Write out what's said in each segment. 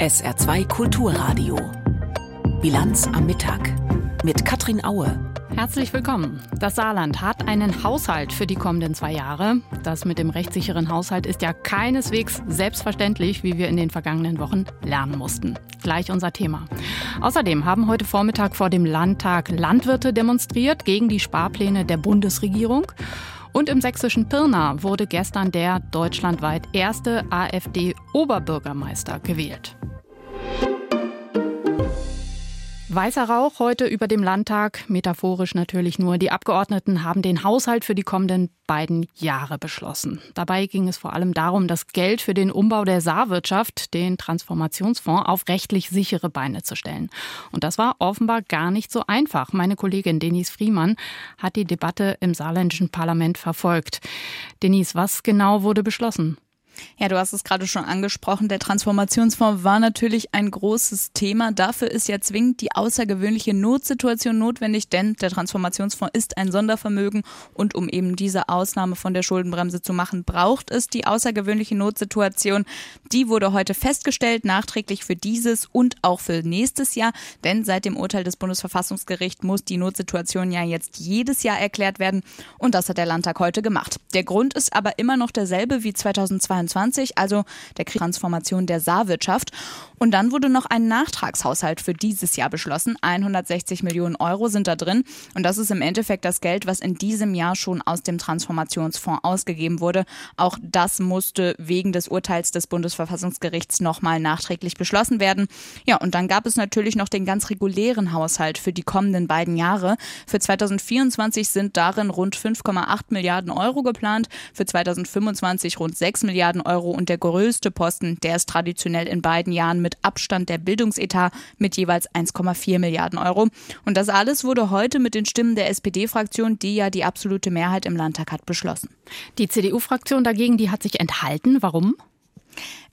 SR2 Kulturradio. Bilanz am Mittag mit Katrin Aue. Herzlich willkommen. Das Saarland hat einen Haushalt für die kommenden zwei Jahre. Das mit dem rechtssicheren Haushalt ist ja keineswegs selbstverständlich, wie wir in den vergangenen Wochen lernen mussten. Gleich unser Thema. Außerdem haben heute Vormittag vor dem Landtag Landwirte demonstriert gegen die Sparpläne der Bundesregierung. Und im sächsischen Pirna wurde gestern der deutschlandweit erste AfD-Oberbürgermeister gewählt. Weißer Rauch heute über dem Landtag, metaphorisch natürlich nur. Die Abgeordneten haben den Haushalt für die kommenden beiden Jahre beschlossen. Dabei ging es vor allem darum, das Geld für den Umbau der Saarwirtschaft, den Transformationsfonds, auf rechtlich sichere Beine zu stellen. Und das war offenbar gar nicht so einfach. Meine Kollegin Denise Friemann hat die Debatte im saarländischen Parlament verfolgt. Denise, was genau wurde beschlossen? Ja, du hast es gerade schon angesprochen. Der Transformationsfonds war natürlich ein großes Thema. Dafür ist ja zwingend die außergewöhnliche Notsituation notwendig, denn der Transformationsfonds ist ein Sondervermögen und um eben diese Ausnahme von der Schuldenbremse zu machen, braucht es die außergewöhnliche Notsituation. Die wurde heute festgestellt, nachträglich für dieses und auch für nächstes Jahr, denn seit dem Urteil des Bundesverfassungsgerichts muss die Notsituation ja jetzt jedes Jahr erklärt werden und das hat der Landtag heute gemacht. Der Grund ist aber immer noch derselbe wie 2022. 2023, also der Transformation der Saarwirtschaft. Und dann wurde noch ein Nachtragshaushalt für dieses Jahr beschlossen. 160 Millionen Euro sind da drin. Und das ist im Endeffekt das Geld, was in diesem Jahr schon aus dem Transformationsfonds ausgegeben wurde. Auch das musste wegen des Urteils des Bundesverfassungsgerichts nochmal nachträglich beschlossen werden. Ja, und dann gab es natürlich noch den ganz regulären Haushalt für die kommenden beiden Jahre. Für 2024 sind darin rund 5,8 Milliarden Euro geplant, für 2025 rund 6 Milliarden Euro und der größte Posten, der ist traditionell in beiden Jahren mit Abstand der Bildungsetat mit jeweils 1,4 Milliarden Euro. Und das alles wurde heute mit den Stimmen der SPD-Fraktion, die ja die absolute Mehrheit im Landtag hat, beschlossen. Die CDU-Fraktion dagegen, die hat sich enthalten. Warum?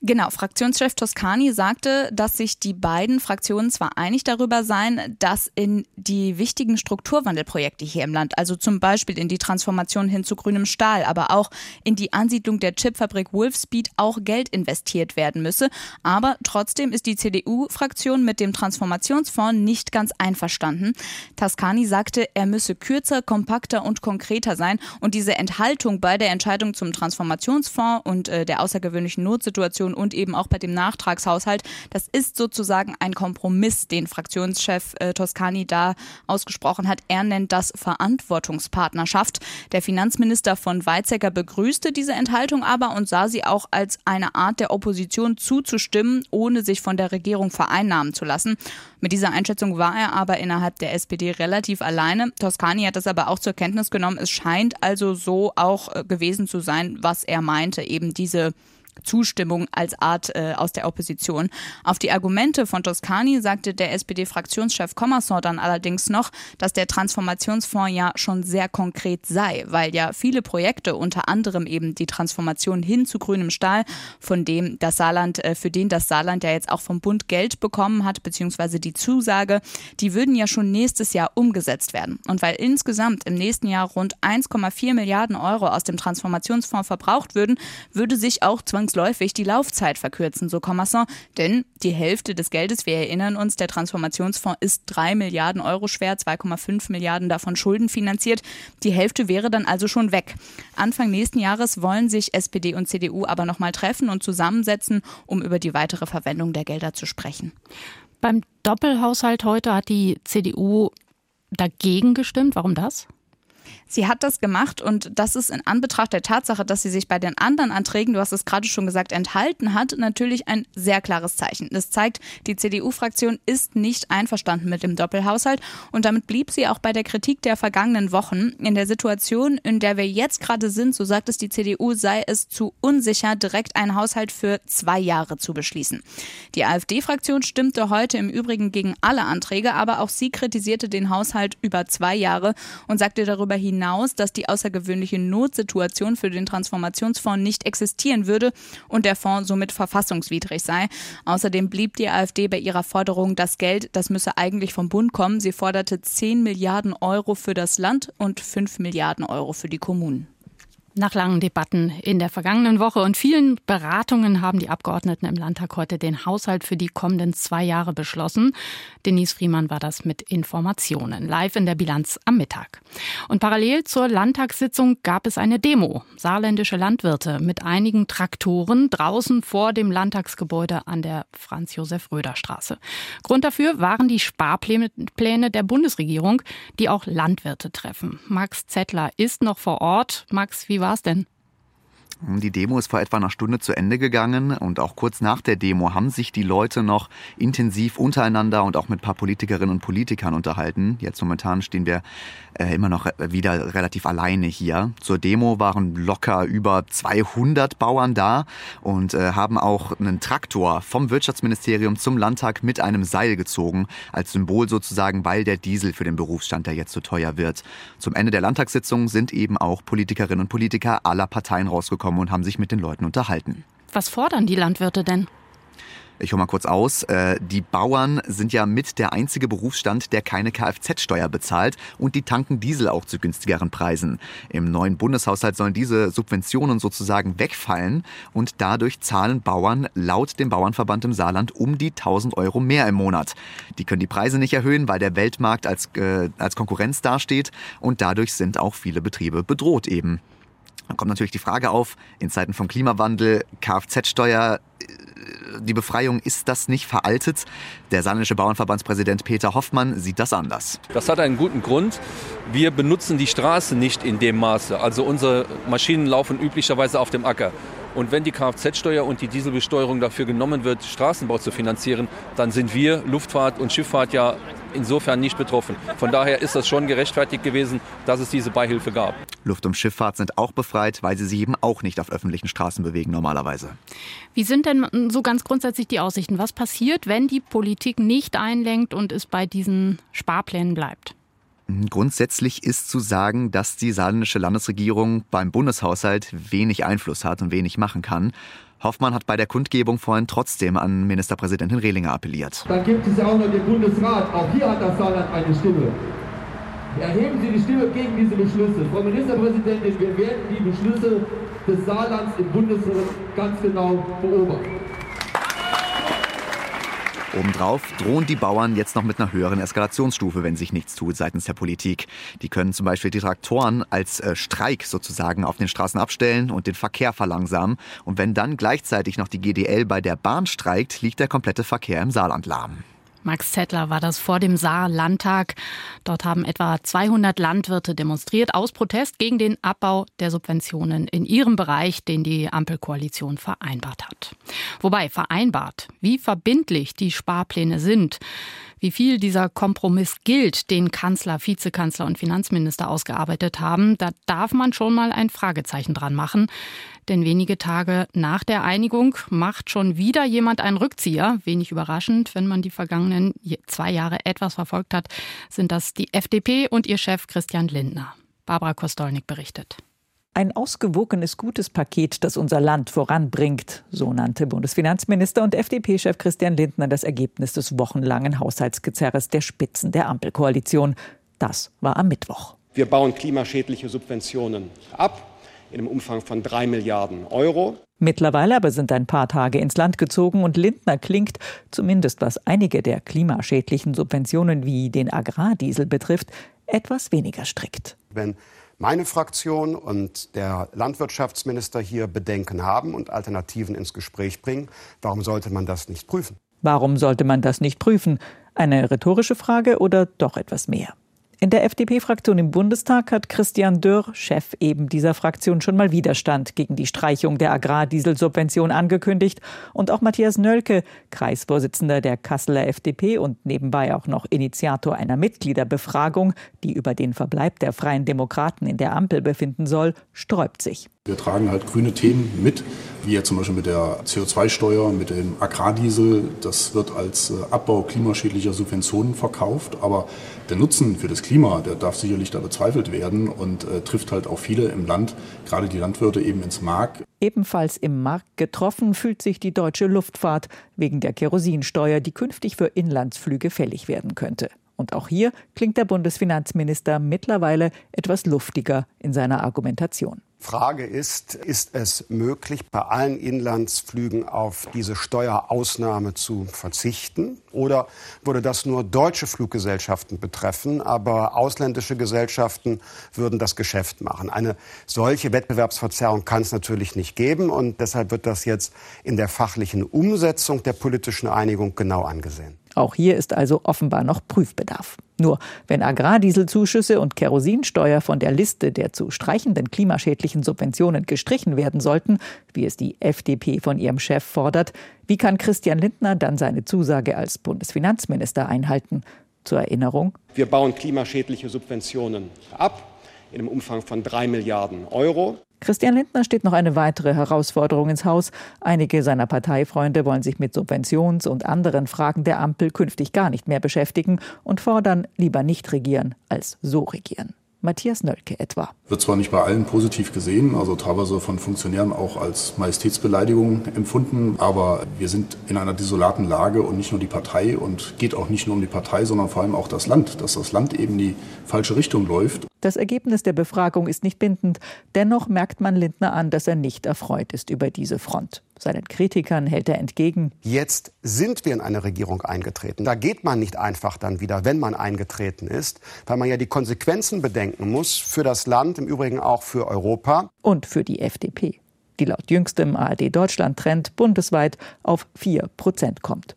Genau, Fraktionschef Toscani sagte, dass sich die beiden Fraktionen zwar einig darüber seien, dass in die wichtigen Strukturwandelprojekte hier im Land, also zum Beispiel in die Transformation hin zu grünem Stahl, aber auch in die Ansiedlung der Chipfabrik Wolfspeed auch Geld investiert werden müsse. Aber trotzdem ist die CDU-Fraktion mit dem Transformationsfonds nicht ganz einverstanden. Toscani sagte, er müsse kürzer, kompakter und konkreter sein und diese Enthaltung bei der Entscheidung zum Transformationsfonds und äh, der außergewöhnlichen Notsituation Inflation und eben auch bei dem Nachtragshaushalt. Das ist sozusagen ein Kompromiss, den Fraktionschef äh, Toscani da ausgesprochen hat. Er nennt das Verantwortungspartnerschaft. Der Finanzminister von Weizsäcker begrüßte diese Enthaltung aber und sah sie auch als eine Art der Opposition zuzustimmen, ohne sich von der Regierung vereinnahmen zu lassen. Mit dieser Einschätzung war er aber innerhalb der SPD relativ alleine. Toscani hat das aber auch zur Kenntnis genommen. Es scheint also so auch äh, gewesen zu sein, was er meinte, eben diese Zustimmung als Art äh, aus der Opposition. Auf die Argumente von Toscani sagte der SPD-Fraktionschef Commerson dann allerdings noch, dass der Transformationsfonds ja schon sehr konkret sei, weil ja viele Projekte, unter anderem eben die Transformation hin zu grünem Stahl, von dem das Saarland, äh, für den das Saarland ja jetzt auch vom Bund Geld bekommen hat, beziehungsweise die Zusage, die würden ja schon nächstes Jahr umgesetzt werden. Und weil insgesamt im nächsten Jahr rund 1,4 Milliarden Euro aus dem Transformationsfonds verbraucht würden, würde sich auch zwangsläufig die Laufzeit verkürzen, so Commerson. Denn die Hälfte des Geldes, wir erinnern uns, der Transformationsfonds ist drei Milliarden Euro schwer, 2,5 Milliarden davon Schulden finanziert. Die Hälfte wäre dann also schon weg. Anfang nächsten Jahres wollen sich SPD und CDU aber nochmal treffen und zusammensetzen, um über die weitere Verwendung der Gelder zu sprechen. Beim Doppelhaushalt heute hat die CDU dagegen gestimmt. Warum das? Sie hat das gemacht und das ist in Anbetracht der Tatsache, dass sie sich bei den anderen Anträgen, du hast es gerade schon gesagt, enthalten hat, natürlich ein sehr klares Zeichen. Das zeigt, die CDU-Fraktion ist nicht einverstanden mit dem Doppelhaushalt und damit blieb sie auch bei der Kritik der vergangenen Wochen. In der Situation, in der wir jetzt gerade sind, so sagt es die CDU, sei es zu unsicher, direkt einen Haushalt für zwei Jahre zu beschließen. Die AfD-Fraktion stimmte heute im Übrigen gegen alle Anträge, aber auch sie kritisierte den Haushalt über zwei Jahre und sagte darüber hinaus, hinaus, dass die außergewöhnliche Notsituation für den Transformationsfonds nicht existieren würde und der Fonds somit verfassungswidrig sei. Außerdem blieb die AfD bei ihrer Forderung, das Geld, das müsse eigentlich vom Bund kommen. Sie forderte 10 Milliarden Euro für das Land und 5 Milliarden Euro für die Kommunen. Nach langen Debatten in der vergangenen Woche und vielen Beratungen haben die Abgeordneten im Landtag heute den Haushalt für die kommenden zwei Jahre beschlossen. Denise Friemann war das mit Informationen live in der Bilanz am Mittag. Und parallel zur Landtagssitzung gab es eine Demo. Saarländische Landwirte mit einigen Traktoren draußen vor dem Landtagsgebäude an der Franz-Josef-Röder-Straße. Grund dafür waren die Sparpläne der Bundesregierung, die auch Landwirte treffen. Max Zettler ist noch vor Ort. Max, wie war es denn? Die Demo ist vor etwa einer Stunde zu Ende gegangen und auch kurz nach der Demo haben sich die Leute noch intensiv untereinander und auch mit ein paar Politikerinnen und Politikern unterhalten. Jetzt momentan stehen wir äh, immer noch wieder relativ alleine hier. Zur Demo waren locker über 200 Bauern da und äh, haben auch einen Traktor vom Wirtschaftsministerium zum Landtag mit einem Seil gezogen, als Symbol sozusagen, weil der Diesel für den Berufsstand der jetzt so teuer wird. Zum Ende der Landtagssitzung sind eben auch Politikerinnen und Politiker aller Parteien rausgekommen gekommen und haben sich mit den Leuten unterhalten. Was fordern die Landwirte denn? Ich hole mal kurz aus. Äh, die Bauern sind ja mit der einzige Berufsstand, der keine Kfz-Steuer bezahlt und die tanken Diesel auch zu günstigeren Preisen. Im neuen Bundeshaushalt sollen diese Subventionen sozusagen wegfallen und dadurch zahlen Bauern laut dem Bauernverband im Saarland um die 1000 Euro mehr im Monat. Die können die Preise nicht erhöhen, weil der Weltmarkt als, äh, als Konkurrenz dasteht und dadurch sind auch viele Betriebe bedroht eben. Dann kommt natürlich die Frage auf, in Zeiten vom Klimawandel, Kfz-Steuer, äh, die Befreiung, ist das nicht veraltet? Der saarländische Bauernverbandspräsident Peter Hoffmann sieht das anders. Das hat einen guten Grund. Wir benutzen die Straße nicht in dem Maße. Also unsere Maschinen laufen üblicherweise auf dem Acker. Und wenn die Kfz-Steuer und die Dieselbesteuerung dafür genommen wird, Straßenbau zu finanzieren, dann sind wir, Luftfahrt und Schifffahrt, ja insofern nicht betroffen. Von daher ist das schon gerechtfertigt gewesen, dass es diese Beihilfe gab. Luft- und Schifffahrt sind auch befreit, weil sie sich eben auch nicht auf öffentlichen Straßen bewegen normalerweise. Wie sind denn so ganz grundsätzlich die Aussichten? Was passiert, wenn die Politik nicht einlenkt und es bei diesen Sparplänen bleibt? Grundsätzlich ist zu sagen, dass die saarländische Landesregierung beim Bundeshaushalt wenig Einfluss hat und wenig machen kann. Hoffmann hat bei der Kundgebung vorhin trotzdem an Ministerpräsidentin Rehlinger appelliert. Dann gibt es ja auch noch den Bundesrat. Auch hier hat das Saarland eine Stimme. Erheben Sie die Stimme gegen diese Beschlüsse. Frau Ministerpräsidentin, wir werden die Beschlüsse des Saarlands im Bundesrat ganz genau beobachten. Obendrauf drohen die Bauern jetzt noch mit einer höheren Eskalationsstufe, wenn sich nichts tut seitens der Politik. Die können zum Beispiel die Traktoren als äh, Streik sozusagen auf den Straßen abstellen und den Verkehr verlangsamen. Und wenn dann gleichzeitig noch die GDL bei der Bahn streikt, liegt der komplette Verkehr im Saarland lahm. Max Zettler war das vor dem Saar-Landtag. Dort haben etwa 200 Landwirte demonstriert aus Protest gegen den Abbau der Subventionen in ihrem Bereich, den die Ampelkoalition vereinbart hat. Wobei vereinbart, wie verbindlich die Sparpläne sind, wie viel dieser Kompromiss gilt, den Kanzler, Vizekanzler und Finanzminister ausgearbeitet haben, da darf man schon mal ein Fragezeichen dran machen. Denn wenige Tage nach der Einigung macht schon wieder jemand einen Rückzieher. Wenig überraschend, wenn man die vergangenen zwei Jahre etwas verfolgt hat, sind das die FDP und ihr Chef Christian Lindner. Barbara Kostolnik berichtet. Ein ausgewogenes, gutes Paket, das unser Land voranbringt, so nannte Bundesfinanzminister und FDP-Chef Christian Lindner das Ergebnis des wochenlangen Haushaltsgezerres der Spitzen der Ampelkoalition. Das war am Mittwoch. Wir bauen klimaschädliche Subventionen ab in einem Umfang von drei Milliarden Euro. Mittlerweile aber sind ein paar Tage ins Land gezogen und Lindner klingt, zumindest was einige der klimaschädlichen Subventionen wie den Agrardiesel betrifft, etwas weniger strikt. Wenn meine Fraktion und der Landwirtschaftsminister hier Bedenken haben und Alternativen ins Gespräch bringen, warum sollte man das nicht prüfen? Warum sollte man das nicht prüfen? Eine rhetorische Frage oder doch etwas mehr? In der FDP-Fraktion im Bundestag hat Christian Dürr, Chef eben dieser Fraktion, schon mal Widerstand gegen die Streichung der Agrardieselsubvention angekündigt. Und auch Matthias Nölke, Kreisvorsitzender der Kasseler FDP und nebenbei auch noch Initiator einer Mitgliederbefragung, die über den Verbleib der Freien Demokraten in der Ampel befinden soll, sträubt sich. Wir tragen halt grüne Themen mit, wie jetzt zum Beispiel mit der CO2-Steuer, mit dem Agrardiesel. Das wird als äh, Abbau klimaschädlicher Subventionen verkauft. Aber der Nutzen für das Klima, der darf sicherlich da bezweifelt werden und äh, trifft halt auch viele im Land, gerade die Landwirte eben ins Mark. Ebenfalls im Markt getroffen fühlt sich die deutsche Luftfahrt wegen der Kerosinsteuer, die künftig für Inlandsflüge fällig werden könnte. Und auch hier klingt der Bundesfinanzminister mittlerweile etwas luftiger in seiner Argumentation. Frage ist, ist es möglich, bei allen Inlandsflügen auf diese Steuerausnahme zu verzichten? Oder würde das nur deutsche Fluggesellschaften betreffen, aber ausländische Gesellschaften würden das Geschäft machen? Eine solche Wettbewerbsverzerrung kann es natürlich nicht geben und deshalb wird das jetzt in der fachlichen Umsetzung der politischen Einigung genau angesehen. Auch hier ist also offenbar noch Prüfbedarf. Nur wenn Agrardieselzuschüsse und Kerosinsteuer von der Liste der zu streichenden klimaschädlichen Subventionen gestrichen werden sollten, wie es die FDP von ihrem Chef fordert, wie kann Christian Lindner dann seine Zusage als Bundesfinanzminister einhalten? Zur Erinnerung. Wir bauen klimaschädliche Subventionen ab in einem Umfang von drei Milliarden Euro. Christian Lindner steht noch eine weitere Herausforderung ins Haus. Einige seiner Parteifreunde wollen sich mit Subventions- und anderen Fragen der Ampel künftig gar nicht mehr beschäftigen und fordern lieber nicht regieren als so regieren. Matthias Nölke etwa. Wird zwar nicht bei allen positiv gesehen, also teilweise von Funktionären auch als Majestätsbeleidigung empfunden, aber wir sind in einer desolaten Lage und nicht nur die Partei und geht auch nicht nur um die Partei, sondern vor allem auch das Land, dass das Land eben die falsche Richtung läuft. Das Ergebnis der Befragung ist nicht bindend. Dennoch merkt man Lindner an, dass er nicht erfreut ist über diese Front. Seinen Kritikern hält er entgegen. Jetzt sind wir in eine Regierung eingetreten. Da geht man nicht einfach dann wieder, wenn man eingetreten ist, weil man ja die Konsequenzen bedenken muss für das Land, im Übrigen auch für Europa. Und für die FDP, die laut jüngstem ARD-Deutschland-Trend bundesweit auf 4 Prozent kommt.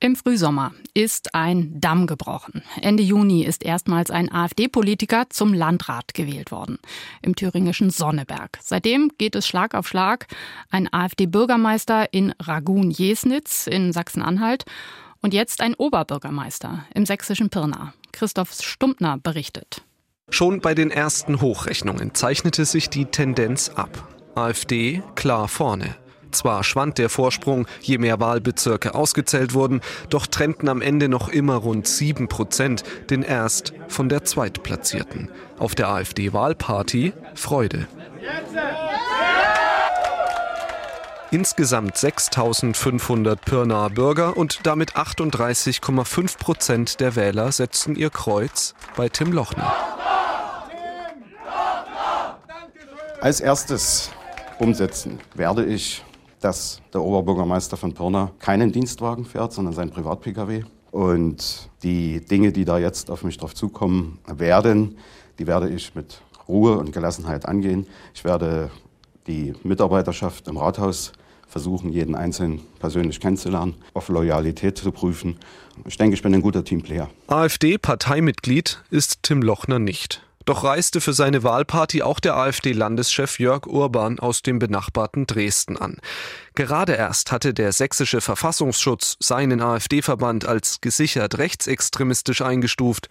Im Frühsommer ist ein Damm gebrochen. Ende Juni ist erstmals ein AfD-Politiker zum Landrat gewählt worden, im thüringischen Sonneberg. Seitdem geht es Schlag auf Schlag. Ein AfD-Bürgermeister in Ragun-Jesnitz in Sachsen-Anhalt und jetzt ein Oberbürgermeister im sächsischen Pirna. Christoph Stumptner berichtet. Schon bei den ersten Hochrechnungen zeichnete sich die Tendenz ab. AfD klar vorne. Zwar schwand der Vorsprung, je mehr Wahlbezirke ausgezählt wurden, doch trennten am Ende noch immer rund 7 Prozent den Erst- von der Zweitplatzierten. Auf der AfD-Wahlparty Freude. Insgesamt 6.500 Pirnaer Bürger und damit 38,5 Prozent der Wähler setzten ihr Kreuz bei Tim Lochner. Als erstes umsetzen werde ich dass der Oberbürgermeister von Pirna keinen Dienstwagen fährt, sondern sein Privat-Pkw. Und die Dinge, die da jetzt auf mich drauf zukommen werden, die werde ich mit Ruhe und Gelassenheit angehen. Ich werde die Mitarbeiterschaft im Rathaus versuchen, jeden Einzelnen persönlich kennenzulernen, auf Loyalität zu prüfen. Ich denke, ich bin ein guter Teamplayer. AfD-Parteimitglied ist Tim Lochner nicht. Doch reiste für seine Wahlparty auch der AfD-Landeschef Jörg Urban aus dem benachbarten Dresden an. Gerade erst hatte der sächsische Verfassungsschutz seinen AfD-Verband als gesichert rechtsextremistisch eingestuft.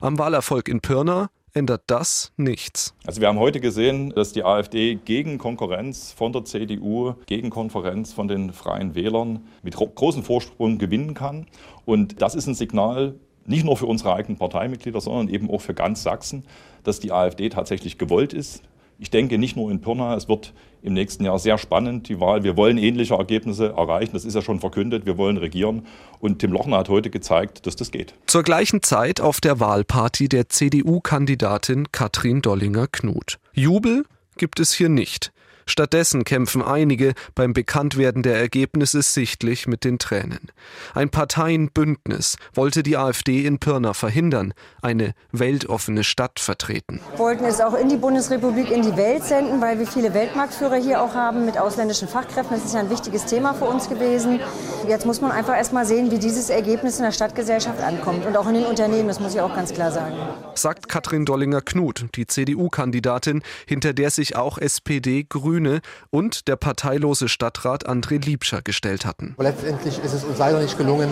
Am Wahlerfolg in Pirna ändert das nichts. Also wir haben heute gesehen, dass die AfD gegen Konkurrenz von der CDU, gegen Konkurrenz von den freien Wählern mit großem Vorsprung gewinnen kann. Und das ist ein Signal nicht nur für unsere eigenen Parteimitglieder, sondern eben auch für ganz Sachsen, dass die AfD tatsächlich gewollt ist. Ich denke nicht nur in Pirna, es wird im nächsten Jahr sehr spannend, die Wahl. Wir wollen ähnliche Ergebnisse erreichen, das ist ja schon verkündet, wir wollen regieren. Und Tim Lochner hat heute gezeigt, dass das geht. Zur gleichen Zeit auf der Wahlparty der CDU-Kandidatin Katrin Dollinger-Knut. Jubel gibt es hier nicht. Stattdessen kämpfen einige beim Bekanntwerden der Ergebnisse sichtlich mit den Tränen. Ein Parteienbündnis wollte die AfD in Pirna verhindern, eine weltoffene Stadt vertreten. Wir wollten es auch in die Bundesrepublik, in die Welt senden, weil wir viele Weltmarktführer hier auch haben mit ausländischen Fachkräften. Das ist ja ein wichtiges Thema für uns gewesen. Jetzt muss man einfach erst mal sehen, wie dieses Ergebnis in der Stadtgesellschaft ankommt und auch in den Unternehmen, das muss ich auch ganz klar sagen. Sagt Katrin Dollinger-Knut, die CDU-Kandidatin, hinter der sich auch SPD, Grüne Grüne und der parteilose Stadtrat André Liebscher gestellt hatten. Letztendlich ist es uns leider nicht gelungen,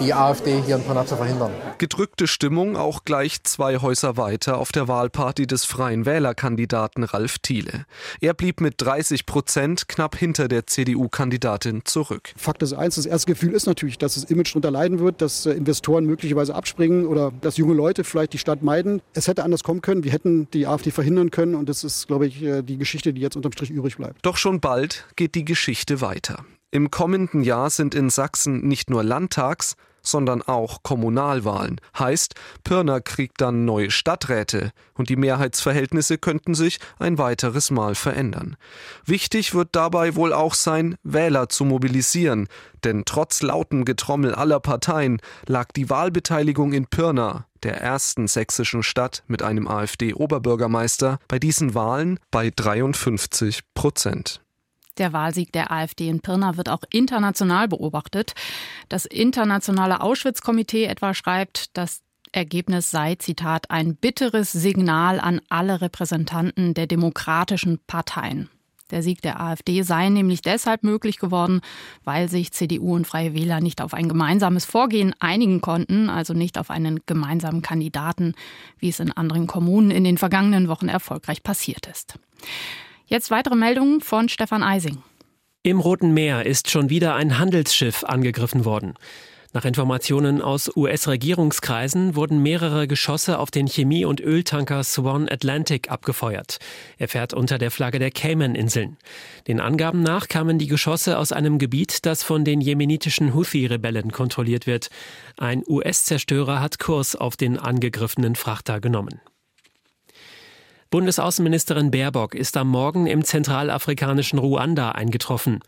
die AfD hier in Pirna zu verhindern. Gedrückte Stimmung auch gleich zwei Häuser weiter auf der Wahlparty des freien Wählerkandidaten Ralf Thiele. Er blieb mit 30 Prozent knapp hinter der CDU-Kandidatin zurück. Fakt ist eins, das erste Gefühl ist natürlich, dass das Image darunter leiden wird, dass äh, Investoren möglicherweise abspringen oder dass junge Leute vielleicht die Stadt meiden. Es hätte anders kommen können. Wir hätten die AfD verhindern können und das ist, glaube ich, äh, die Geschichte, die jetzt unterm Strich übrig bleibt. Doch schon bald geht die Geschichte weiter. Im kommenden Jahr sind in Sachsen nicht nur Landtags, sondern auch Kommunalwahlen. Heißt, Pirna kriegt dann neue Stadträte und die Mehrheitsverhältnisse könnten sich ein weiteres Mal verändern. Wichtig wird dabei wohl auch sein, Wähler zu mobilisieren, denn trotz lautem Getrommel aller Parteien lag die Wahlbeteiligung in Pirna, der ersten sächsischen Stadt mit einem AfD-Oberbürgermeister, bei diesen Wahlen bei 53 Prozent. Der Wahlsieg der AfD in Pirna wird auch international beobachtet. Das internationale Auschwitz-Komitee etwa schreibt, das Ergebnis sei, Zitat, ein bitteres Signal an alle Repräsentanten der demokratischen Parteien. Der Sieg der AfD sei nämlich deshalb möglich geworden, weil sich CDU und Freie Wähler nicht auf ein gemeinsames Vorgehen einigen konnten, also nicht auf einen gemeinsamen Kandidaten, wie es in anderen Kommunen in den vergangenen Wochen erfolgreich passiert ist. Jetzt weitere Meldungen von Stefan Eising. Im Roten Meer ist schon wieder ein Handelsschiff angegriffen worden. Nach Informationen aus US-Regierungskreisen wurden mehrere Geschosse auf den Chemie- und Öltanker Swan Atlantic abgefeuert. Er fährt unter der Flagge der Cayman-Inseln. Den Angaben nach kamen die Geschosse aus einem Gebiet, das von den jemenitischen Houthi-Rebellen kontrolliert wird. Ein US-Zerstörer hat Kurs auf den angegriffenen Frachter genommen. Bundesaußenministerin Baerbock ist am Morgen im zentralafrikanischen Ruanda eingetroffen.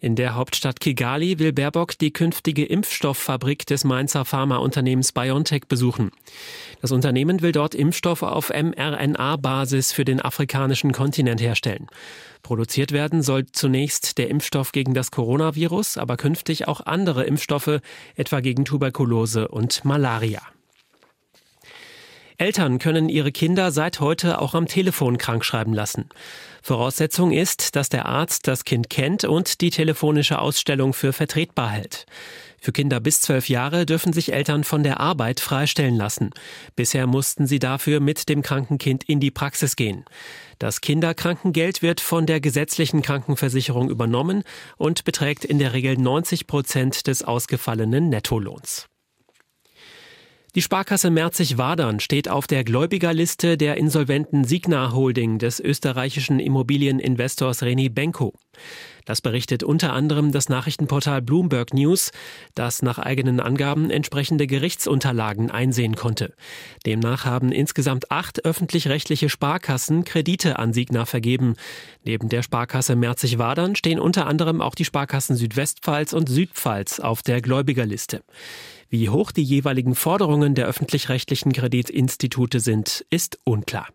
In der Hauptstadt Kigali will Baerbock die künftige Impfstofffabrik des Mainzer Pharmaunternehmens BioNTech besuchen. Das Unternehmen will dort Impfstoffe auf mRNA-Basis für den afrikanischen Kontinent herstellen. Produziert werden soll zunächst der Impfstoff gegen das Coronavirus, aber künftig auch andere Impfstoffe, etwa gegen Tuberkulose und Malaria. Eltern können ihre Kinder seit heute auch am Telefon krankschreiben lassen. Voraussetzung ist, dass der Arzt das Kind kennt und die telefonische Ausstellung für vertretbar hält. Für Kinder bis zwölf Jahre dürfen sich Eltern von der Arbeit freistellen lassen. Bisher mussten sie dafür mit dem kranken Kind in die Praxis gehen. Das Kinderkrankengeld wird von der gesetzlichen Krankenversicherung übernommen und beträgt in der Regel 90 Prozent des ausgefallenen Nettolohns. Die Sparkasse Merzig-Wadern steht auf der Gläubigerliste der insolventen Signa Holding des österreichischen Immobilieninvestors René Benko. Das berichtet unter anderem das Nachrichtenportal Bloomberg News, das nach eigenen Angaben entsprechende Gerichtsunterlagen einsehen konnte. Demnach haben insgesamt acht öffentlich-rechtliche Sparkassen Kredite an Signa vergeben. Neben der Sparkasse Merzig-Wadern stehen unter anderem auch die Sparkassen Südwestpfalz und Südpfalz auf der Gläubigerliste. Wie hoch die jeweiligen Forderungen der öffentlich-rechtlichen Kreditinstitute sind, ist unklar.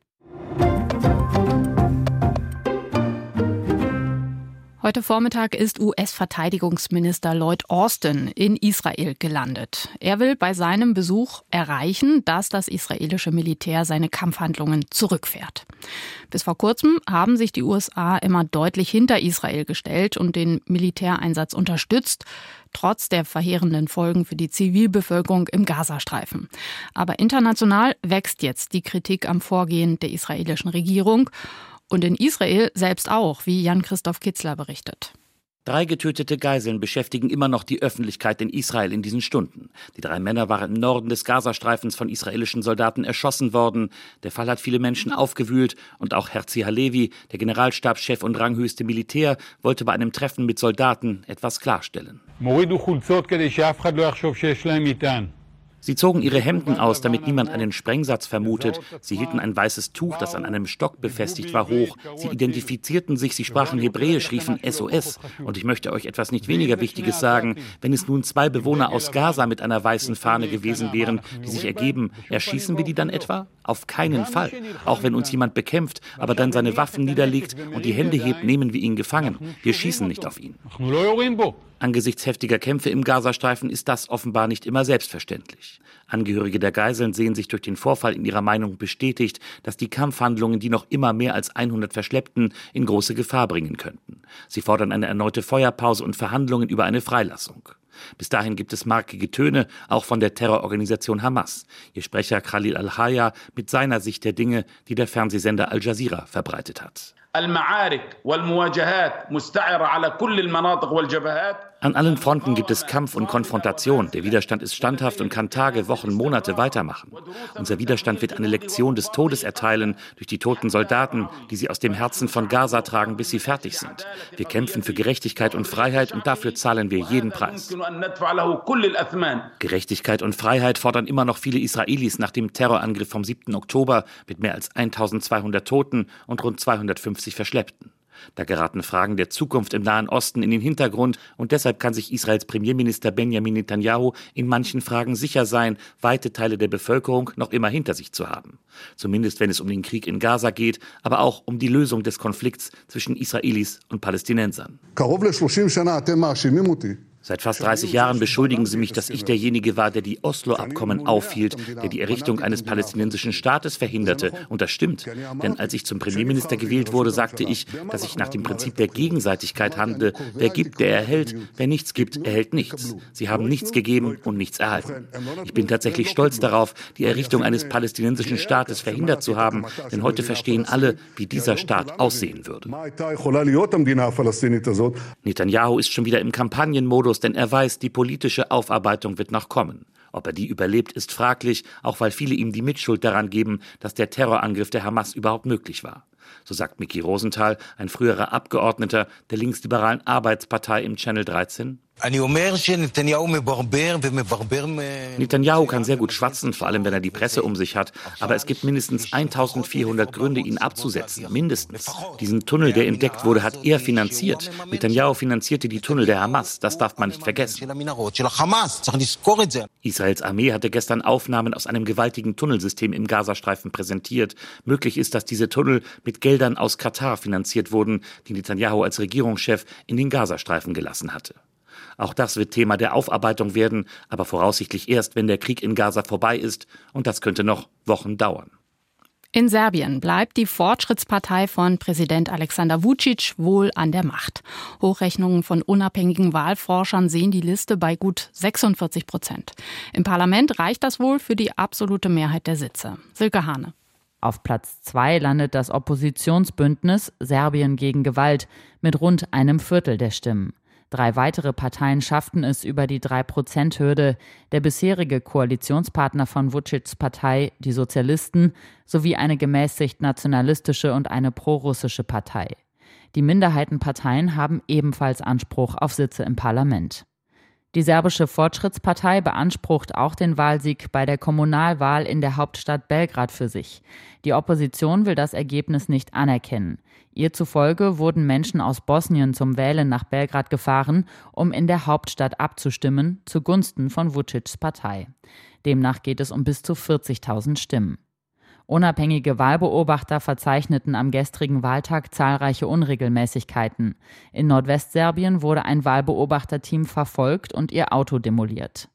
Heute Vormittag ist US-Verteidigungsminister Lloyd Austin in Israel gelandet. Er will bei seinem Besuch erreichen, dass das israelische Militär seine Kampfhandlungen zurückfährt. Bis vor kurzem haben sich die USA immer deutlich hinter Israel gestellt und den Militäreinsatz unterstützt, trotz der verheerenden Folgen für die Zivilbevölkerung im Gazastreifen. Aber international wächst jetzt die Kritik am Vorgehen der israelischen Regierung und in Israel selbst auch, wie Jan-Christoph Kitzler berichtet. Drei getötete Geiseln beschäftigen immer noch die Öffentlichkeit in Israel in diesen Stunden. Die drei Männer waren im Norden des Gazastreifens von israelischen Soldaten erschossen worden. Der Fall hat viele Menschen aufgewühlt und auch Herzi Halevi, der Generalstabschef und ranghöchste Militär, wollte bei einem Treffen mit Soldaten etwas klarstellen. Sie zogen ihre Hemden aus, damit niemand einen Sprengsatz vermutet. Sie hielten ein weißes Tuch, das an einem Stock befestigt war, hoch. Sie identifizierten sich, sie sprachen Hebräisch, riefen SOS. Und ich möchte euch etwas nicht weniger Wichtiges sagen. Wenn es nun zwei Bewohner aus Gaza mit einer weißen Fahne gewesen wären, die sich ergeben, erschießen wir die dann etwa? Auf keinen Fall. Auch wenn uns jemand bekämpft, aber dann seine Waffen niederlegt und die Hände hebt, nehmen wir ihn gefangen. Wir schießen nicht auf ihn. Angesichts heftiger Kämpfe im Gazastreifen ist das offenbar nicht immer selbstverständlich. Angehörige der Geiseln sehen sich durch den Vorfall in ihrer Meinung bestätigt, dass die Kampfhandlungen die noch immer mehr als 100 Verschleppten in große Gefahr bringen könnten. Sie fordern eine erneute Feuerpause und Verhandlungen über eine Freilassung. Bis dahin gibt es markige Töne, auch von der Terrororganisation Hamas. Ihr Sprecher Khalil al-Haya mit seiner Sicht der Dinge, die der Fernsehsender Al Jazeera verbreitet hat. An allen Fronten gibt es Kampf und Konfrontation. Der Widerstand ist standhaft und kann Tage, Wochen, Monate weitermachen. Unser Widerstand wird eine Lektion des Todes erteilen durch die toten Soldaten, die sie aus dem Herzen von Gaza tragen, bis sie fertig sind. Wir kämpfen für Gerechtigkeit und Freiheit und dafür zahlen wir jeden Preis. Gerechtigkeit und Freiheit fordern immer noch viele Israelis nach dem Terrorangriff vom 7. Oktober mit mehr als 1200 Toten und rund 250 Verschleppten. Da geraten Fragen der Zukunft im Nahen Osten in den Hintergrund und deshalb kann sich Israels Premierminister Benjamin Netanyahu in manchen Fragen sicher sein, weite Teile der Bevölkerung noch immer hinter sich zu haben. Zumindest wenn es um den Krieg in Gaza geht, aber auch um die Lösung des Konflikts zwischen Israelis und Palästinensern. Seit fast 30 Jahren beschuldigen sie mich, dass ich derjenige war, der die Oslo-Abkommen aufhielt, der die Errichtung eines palästinensischen Staates verhinderte. Und das stimmt. Denn als ich zum Premierminister gewählt wurde, sagte ich, dass ich nach dem Prinzip der Gegenseitigkeit handle. Wer gibt, der erhält. Wer nichts gibt, erhält nichts. Sie haben nichts gegeben und nichts erhalten. Ich bin tatsächlich stolz darauf, die Errichtung eines palästinensischen Staates verhindert zu haben. Denn heute verstehen alle, wie dieser Staat aussehen würde. Netanyahu ist schon wieder im Kampagnenmodus Ausschuss, denn er weiß, die politische Aufarbeitung wird noch kommen. Ob er die überlebt, ist fraglich, auch weil viele ihm die Mitschuld daran geben, dass der Terrorangriff der Hamas überhaupt möglich war. So sagt Mickey Rosenthal, ein früherer Abgeordneter der linksliberalen Arbeitspartei im Channel 13. Netanyahu kann sehr gut schwatzen, vor allem wenn er die Presse um sich hat. Aber es gibt mindestens 1400 Gründe, ihn abzusetzen. Mindestens. Diesen Tunnel, der entdeckt wurde, hat er finanziert. Netanyahu finanzierte die Tunnel der Hamas. Das darf man nicht vergessen. Israels Armee hatte gestern Aufnahmen aus einem gewaltigen Tunnelsystem im Gazastreifen präsentiert. Möglich ist, dass diese Tunnel mit Geldern aus Katar finanziert wurden, die Netanyahu als Regierungschef in den Gazastreifen gelassen hatte. Auch das wird Thema der Aufarbeitung werden, aber voraussichtlich erst, wenn der Krieg in Gaza vorbei ist, und das könnte noch Wochen dauern. In Serbien bleibt die Fortschrittspartei von Präsident Alexander Vucic wohl an der Macht. Hochrechnungen von unabhängigen Wahlforschern sehen die Liste bei gut 46 Prozent. Im Parlament reicht das wohl für die absolute Mehrheit der Sitze. Silke Hane. Auf Platz zwei landet das Oppositionsbündnis Serbien gegen Gewalt mit rund einem Viertel der Stimmen. Drei weitere Parteien schafften es über die 3-Prozent-Hürde. Der bisherige Koalitionspartner von Vucic's Partei, die Sozialisten, sowie eine gemäßigt nationalistische und eine prorussische Partei. Die Minderheitenparteien haben ebenfalls Anspruch auf Sitze im Parlament. Die serbische Fortschrittspartei beansprucht auch den Wahlsieg bei der Kommunalwahl in der Hauptstadt Belgrad für sich. Die Opposition will das Ergebnis nicht anerkennen. Ihr zufolge wurden Menschen aus Bosnien zum Wählen nach Belgrad gefahren, um in der Hauptstadt abzustimmen, zugunsten von Vucic's Partei. Demnach geht es um bis zu 40.000 Stimmen. Unabhängige Wahlbeobachter verzeichneten am gestrigen Wahltag zahlreiche Unregelmäßigkeiten. In Nordwestserbien wurde ein Wahlbeobachterteam verfolgt und ihr Auto demoliert.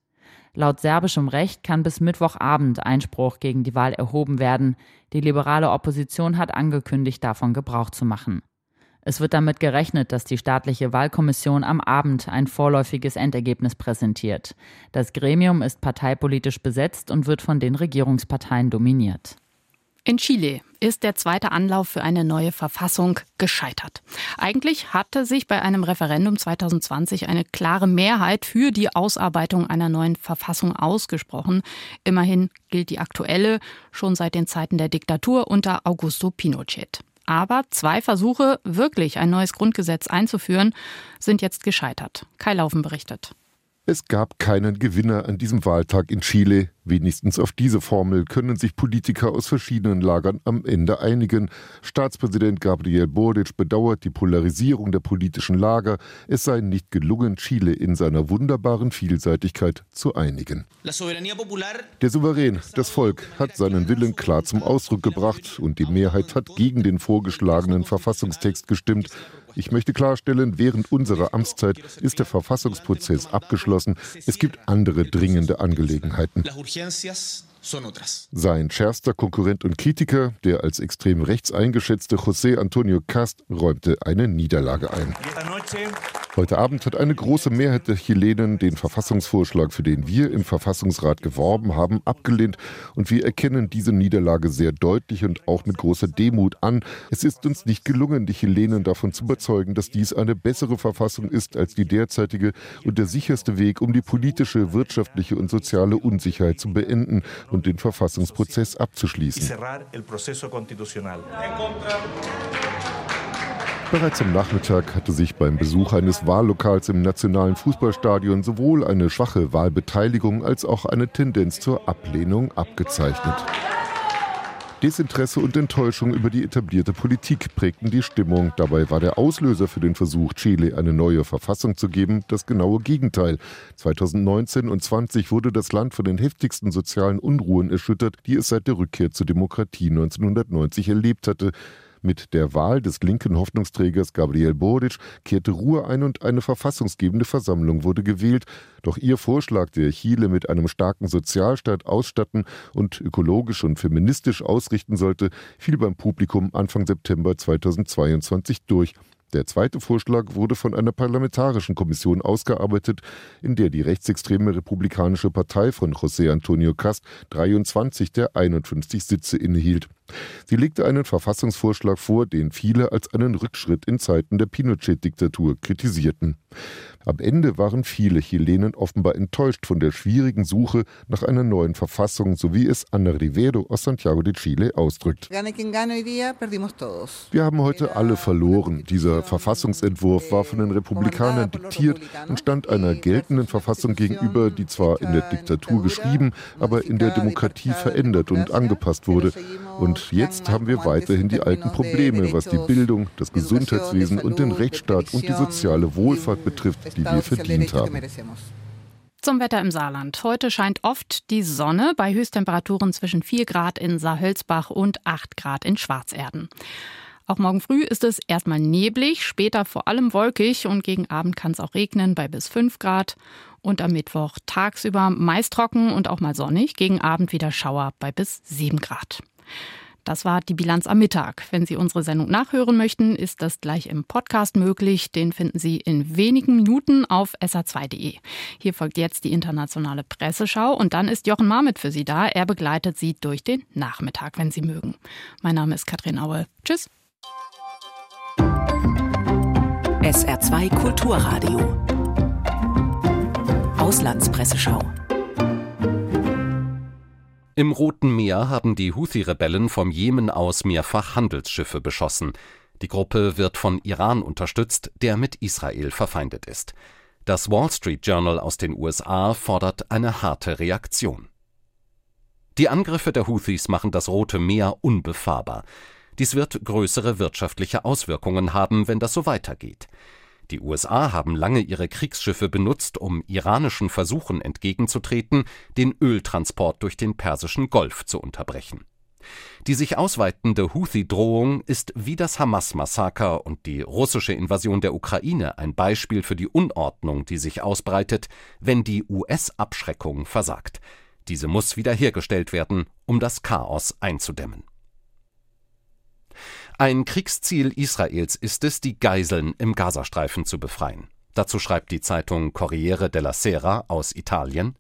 Laut serbischem Recht kann bis Mittwochabend Einspruch gegen die Wahl erhoben werden. Die liberale Opposition hat angekündigt, davon Gebrauch zu machen. Es wird damit gerechnet, dass die staatliche Wahlkommission am Abend ein vorläufiges Endergebnis präsentiert. Das Gremium ist parteipolitisch besetzt und wird von den Regierungsparteien dominiert. In Chile ist der zweite Anlauf für eine neue Verfassung gescheitert. Eigentlich hatte sich bei einem Referendum 2020 eine klare Mehrheit für die Ausarbeitung einer neuen Verfassung ausgesprochen. Immerhin gilt die aktuelle schon seit den Zeiten der Diktatur unter Augusto Pinochet. Aber zwei Versuche, wirklich ein neues Grundgesetz einzuführen, sind jetzt gescheitert. Kai Laufen berichtet. Es gab keinen Gewinner an diesem Wahltag in Chile. Wenigstens auf diese Formel können sich Politiker aus verschiedenen Lagern am Ende einigen. Staatspräsident Gabriel Boric bedauert die Polarisierung der politischen Lager. Es sei nicht gelungen, Chile in seiner wunderbaren Vielseitigkeit zu einigen. Der Souverän, das Volk, hat seinen Willen klar zum Ausdruck gebracht und die Mehrheit hat gegen den vorgeschlagenen Verfassungstext gestimmt. Ich möchte klarstellen, während unserer Amtszeit ist der Verfassungsprozess abgeschlossen. Es gibt andere dringende Angelegenheiten. Sein schärfster Konkurrent und Kritiker, der als extrem rechts eingeschätzte José Antonio Cast, räumte eine Niederlage ein. Heute Abend hat eine große Mehrheit der Chilenen den Verfassungsvorschlag, für den wir im Verfassungsrat geworben haben, abgelehnt. Und wir erkennen diese Niederlage sehr deutlich und auch mit großer Demut an. Es ist uns nicht gelungen, die Chilenen davon zu überzeugen, dass dies eine bessere Verfassung ist als die derzeitige und der sicherste Weg, um die politische, wirtschaftliche und soziale Unsicherheit zu beenden und den Verfassungsprozess abzuschließen. Bereits am Nachmittag hatte sich beim Besuch eines Wahllokals im nationalen Fußballstadion sowohl eine schwache Wahlbeteiligung als auch eine Tendenz zur Ablehnung abgezeichnet. Desinteresse und Enttäuschung über die etablierte Politik prägten die Stimmung. Dabei war der Auslöser für den Versuch, Chile eine neue Verfassung zu geben, das genaue Gegenteil. 2019 und 20 wurde das Land von den heftigsten sozialen Unruhen erschüttert, die es seit der Rückkehr zur Demokratie 1990 erlebt hatte. Mit der Wahl des linken Hoffnungsträgers Gabriel Boric kehrte Ruhe ein und eine verfassungsgebende Versammlung wurde gewählt. Doch ihr Vorschlag, der Chile mit einem starken Sozialstaat ausstatten und ökologisch und feministisch ausrichten sollte, fiel beim Publikum Anfang September 2022 durch. Der zweite Vorschlag wurde von einer parlamentarischen Kommission ausgearbeitet, in der die rechtsextreme Republikanische Partei von José Antonio Cast 23 der 51 Sitze innehielt. Sie legte einen Verfassungsvorschlag vor, den viele als einen Rückschritt in Zeiten der Pinochet-Diktatur kritisierten. Am Ende waren viele Chilenen offenbar enttäuscht von der schwierigen Suche nach einer neuen Verfassung, so wie es Ana Rivero aus Santiago de Chile ausdrückt. Wir haben heute alle verloren. Dieser Verfassungsentwurf war von den Republikanern diktiert und stand einer geltenden Verfassung gegenüber, die zwar in der Diktatur geschrieben, aber in der Demokratie verändert und angepasst wurde. Und jetzt haben wir weiterhin die alten Probleme, was die Bildung, das Gesundheitswesen und den Rechtsstaat und die soziale Wohlfahrt betrifft, die wir verdient haben. Zum Wetter im Saarland. Heute scheint oft die Sonne bei Höchsttemperaturen zwischen 4 Grad in Saarhölzbach und 8 Grad in Schwarzerden. Auch morgen früh ist es erstmal neblig, später vor allem wolkig und gegen Abend kann es auch regnen bei bis 5 Grad. Und am Mittwoch tagsüber meist trocken und auch mal sonnig, gegen Abend wieder Schauer bei bis 7 Grad. Das war die Bilanz am Mittag. Wenn Sie unsere Sendung nachhören möchten, ist das gleich im Podcast möglich. Den finden Sie in wenigen Minuten auf sr2.de. Hier folgt jetzt die internationale Presseschau und dann ist Jochen Marmit für Sie da. Er begleitet Sie durch den Nachmittag, wenn Sie mögen. Mein Name ist Katrin Aue. Tschüss. SR2 Kulturradio. Auslandspresseschau. Im Roten Meer haben die Houthi-Rebellen vom Jemen aus mehrfach Handelsschiffe beschossen. Die Gruppe wird von Iran unterstützt, der mit Israel verfeindet ist. Das Wall Street Journal aus den USA fordert eine harte Reaktion. Die Angriffe der Houthis machen das Rote Meer unbefahrbar. Dies wird größere wirtschaftliche Auswirkungen haben, wenn das so weitergeht. Die USA haben lange ihre Kriegsschiffe benutzt, um iranischen Versuchen entgegenzutreten, den Öltransport durch den Persischen Golf zu unterbrechen. Die sich ausweitende Houthi-Drohung ist wie das Hamas-Massaker und die russische Invasion der Ukraine ein Beispiel für die Unordnung, die sich ausbreitet, wenn die US-Abschreckung versagt. Diese muss wiederhergestellt werden, um das Chaos einzudämmen. Ein Kriegsziel Israels ist es, die Geiseln im Gazastreifen zu befreien. Dazu schreibt die Zeitung Corriere della Sera aus Italien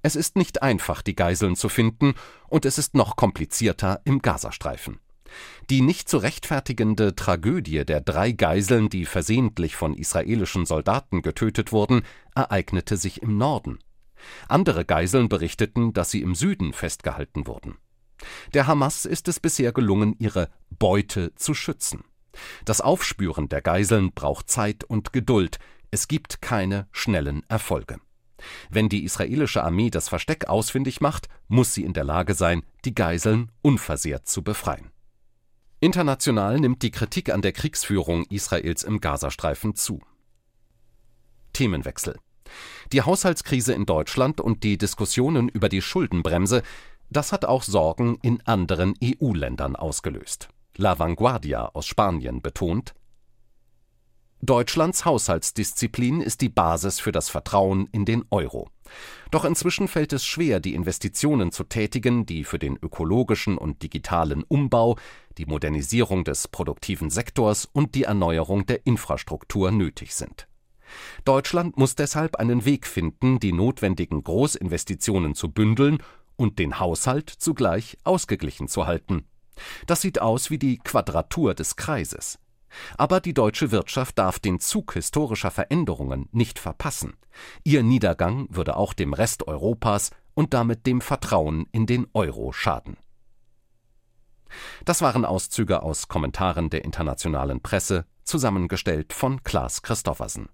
Es ist nicht einfach, die Geiseln zu finden, und es ist noch komplizierter im Gazastreifen. Die nicht zu rechtfertigende Tragödie der drei Geiseln, die versehentlich von israelischen Soldaten getötet wurden, ereignete sich im Norden. Andere Geiseln berichteten, dass sie im Süden festgehalten wurden. Der Hamas ist es bisher gelungen, ihre Beute zu schützen. Das Aufspüren der Geiseln braucht Zeit und Geduld. Es gibt keine schnellen Erfolge. Wenn die israelische Armee das Versteck ausfindig macht, muss sie in der Lage sein, die Geiseln unversehrt zu befreien. International nimmt die Kritik an der Kriegsführung Israels im Gazastreifen zu. Themenwechsel. Die Haushaltskrise in Deutschland und die Diskussionen über die Schuldenbremse das hat auch Sorgen in anderen EU-Ländern ausgelöst. La Vanguardia aus Spanien betont, Deutschlands Haushaltsdisziplin ist die Basis für das Vertrauen in den Euro. Doch inzwischen fällt es schwer, die Investitionen zu tätigen, die für den ökologischen und digitalen Umbau, die Modernisierung des produktiven Sektors und die Erneuerung der Infrastruktur nötig sind. Deutschland muss deshalb einen Weg finden, die notwendigen Großinvestitionen zu bündeln und den Haushalt zugleich ausgeglichen zu halten. Das sieht aus wie die Quadratur des Kreises. Aber die deutsche Wirtschaft darf den Zug historischer Veränderungen nicht verpassen. Ihr Niedergang würde auch dem Rest Europas und damit dem Vertrauen in den Euro schaden. Das waren Auszüge aus Kommentaren der internationalen Presse, zusammengestellt von Klaas Christoffersen.